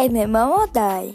é Memão mamodai.